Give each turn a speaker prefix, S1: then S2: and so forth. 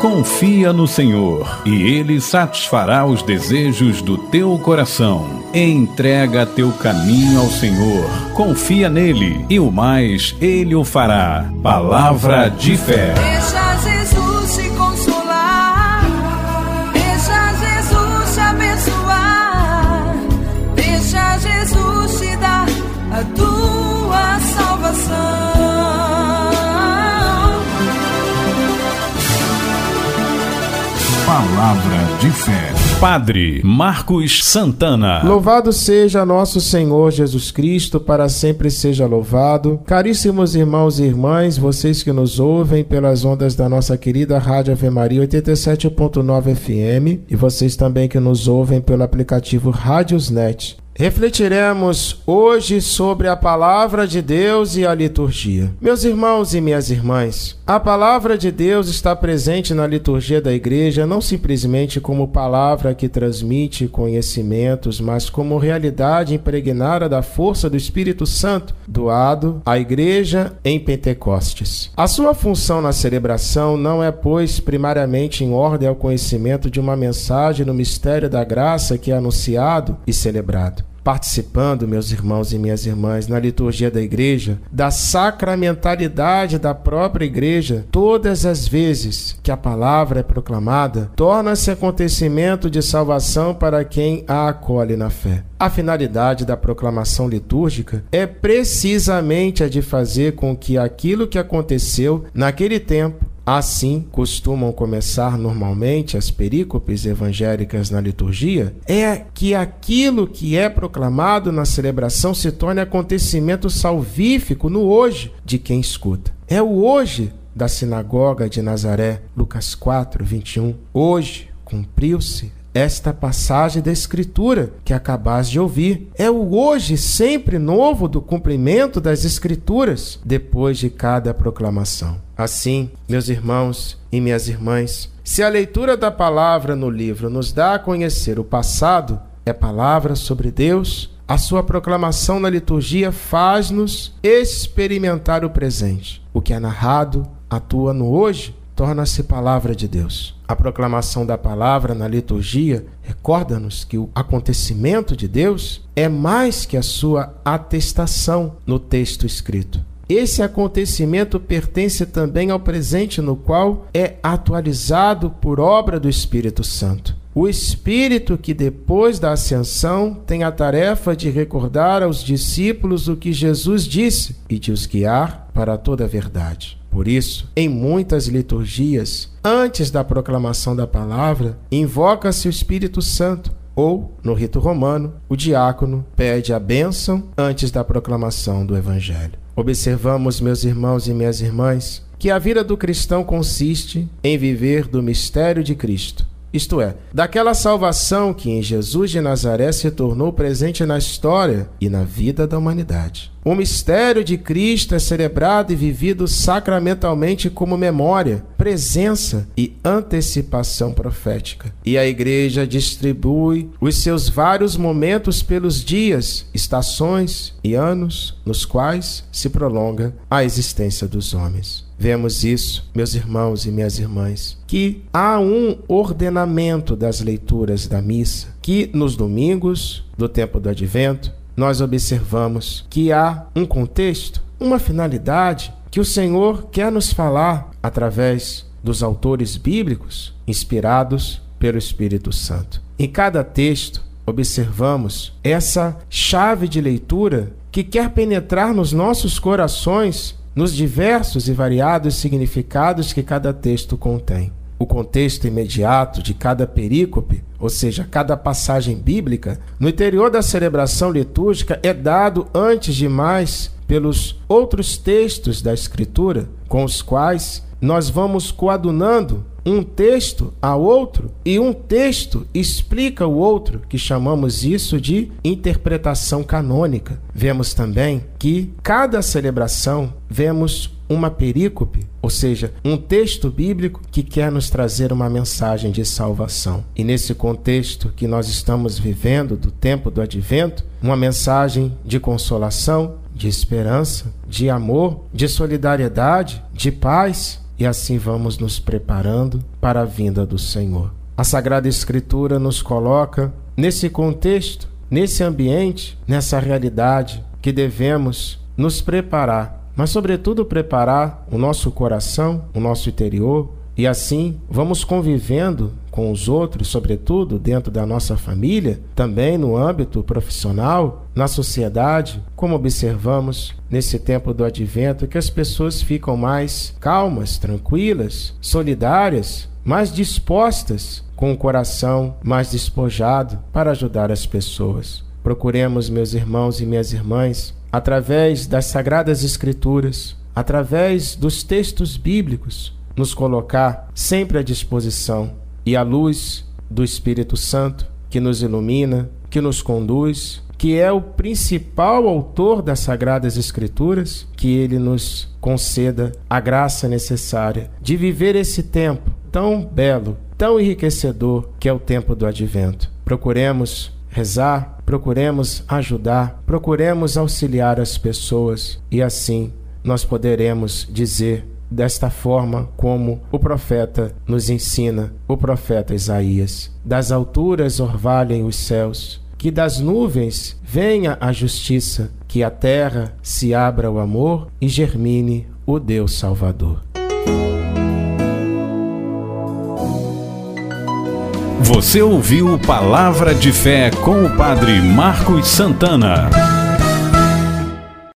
S1: Confia no Senhor e Ele satisfará os desejos do teu coração. Entrega teu caminho ao Senhor, confia nele e o mais Ele o fará. Palavra de fé.
S2: Deixa Jesus
S1: de fé. Padre Marcos Santana.
S3: Louvado seja nosso Senhor Jesus Cristo, para sempre seja louvado. Caríssimos irmãos e irmãs, vocês que nos ouvem pelas ondas da nossa querida Rádio Ave Maria 87.9 FM e vocês também que nos ouvem pelo aplicativo Rádiosnet. Refletiremos hoje sobre a palavra de Deus e a liturgia. Meus irmãos e minhas irmãs, a palavra de Deus está presente na liturgia da igreja não simplesmente como palavra que transmite conhecimentos, mas como realidade impregnada da força do Espírito Santo, doado à igreja em Pentecostes. A sua função na celebração não é, pois, primariamente em ordem ao conhecimento de uma mensagem no mistério da graça que é anunciado e celebrado participando, meus irmãos e minhas irmãs, na liturgia da igreja, da sacramentalidade da própria igreja, todas as vezes que a palavra é proclamada, torna-se acontecimento de salvação para quem a acolhe na fé. A finalidade da proclamação litúrgica é precisamente a de fazer com que aquilo que aconteceu naquele tempo Assim costumam começar normalmente as perícopes evangélicas na liturgia, é que aquilo que é proclamado na celebração se torne acontecimento salvífico no hoje de quem escuta. É o hoje da sinagoga de Nazaré, Lucas 4, 21. Hoje cumpriu-se esta passagem da Escritura que acabas de ouvir. É o hoje sempre novo do cumprimento das Escrituras depois de cada proclamação. Assim, meus irmãos e minhas irmãs, se a leitura da palavra no livro nos dá a conhecer o passado, é palavra sobre Deus, a sua proclamação na liturgia faz-nos experimentar o presente. O que é narrado atua no hoje torna-se palavra de Deus. A proclamação da palavra na liturgia recorda-nos que o acontecimento de Deus é mais que a sua atestação no texto escrito. Esse acontecimento pertence também ao presente, no qual é atualizado por obra do Espírito Santo. O Espírito que, depois da ascensão, tem a tarefa de recordar aos discípulos o que Jesus disse e de os guiar para toda a verdade. Por isso, em muitas liturgias, antes da proclamação da palavra, invoca-se o Espírito Santo, ou, no rito romano, o diácono pede a bênção antes da proclamação do Evangelho. Observamos, meus irmãos e minhas irmãs, que a vida do cristão consiste em viver do mistério de Cristo isto é, daquela salvação que em Jesus de Nazaré se tornou presente na história e na vida da humanidade. O mistério de Cristo é celebrado e vivido sacramentalmente como memória, presença e antecipação profética. E a Igreja distribui os seus vários momentos pelos dias, estações e anos nos quais se prolonga a existência dos homens. Vemos isso, meus irmãos e minhas irmãs, que há um ordenamento das leituras da missa, que nos domingos do tempo do advento nós observamos que há um contexto, uma finalidade que o Senhor quer nos falar através dos autores bíblicos inspirados pelo Espírito Santo. Em cada texto, observamos essa chave de leitura que quer penetrar nos nossos corações nos diversos e variados significados que cada texto contém. O contexto imediato de cada perícope, ou seja, cada passagem bíblica, no interior da celebração litúrgica é dado antes de mais pelos outros textos da Escritura, com os quais nós vamos coadunando um texto a outro e um texto explica o outro, que chamamos isso de interpretação canônica. Vemos também que cada celebração vemos uma perícope, ou seja, um texto bíblico que quer nos trazer uma mensagem de salvação. E nesse contexto que nós estamos vivendo do tempo do advento, uma mensagem de consolação, de esperança, de amor, de solidariedade, de paz, e assim vamos nos preparando para a vinda do Senhor. A Sagrada Escritura nos coloca nesse contexto, nesse ambiente, nessa realidade que devemos nos preparar, mas, sobretudo, preparar o nosso coração, o nosso interior, e assim vamos convivendo com os outros, sobretudo dentro da nossa família, também no âmbito profissional, na sociedade, como observamos nesse tempo do advento, que as pessoas ficam mais calmas, tranquilas, solidárias, mais dispostas, com o coração mais despojado para ajudar as pessoas. Procuremos, meus irmãos e minhas irmãs, através das sagradas Escrituras, através dos textos bíblicos, nos colocar sempre à disposição e à luz do Espírito Santo que nos ilumina, que nos conduz, que é o principal autor das Sagradas Escrituras, que ele nos conceda a graça necessária de viver esse tempo tão belo, tão enriquecedor que é o tempo do advento. Procuremos rezar, procuremos ajudar, procuremos auxiliar as pessoas e assim nós poderemos dizer desta forma como o profeta nos ensina, o profeta Isaías. Das alturas orvalhem os céus, que das nuvens venha a justiça, que a terra se abra o amor e germine o Deus Salvador.
S1: Você ouviu Palavra de Fé com o Padre Marcos Santana.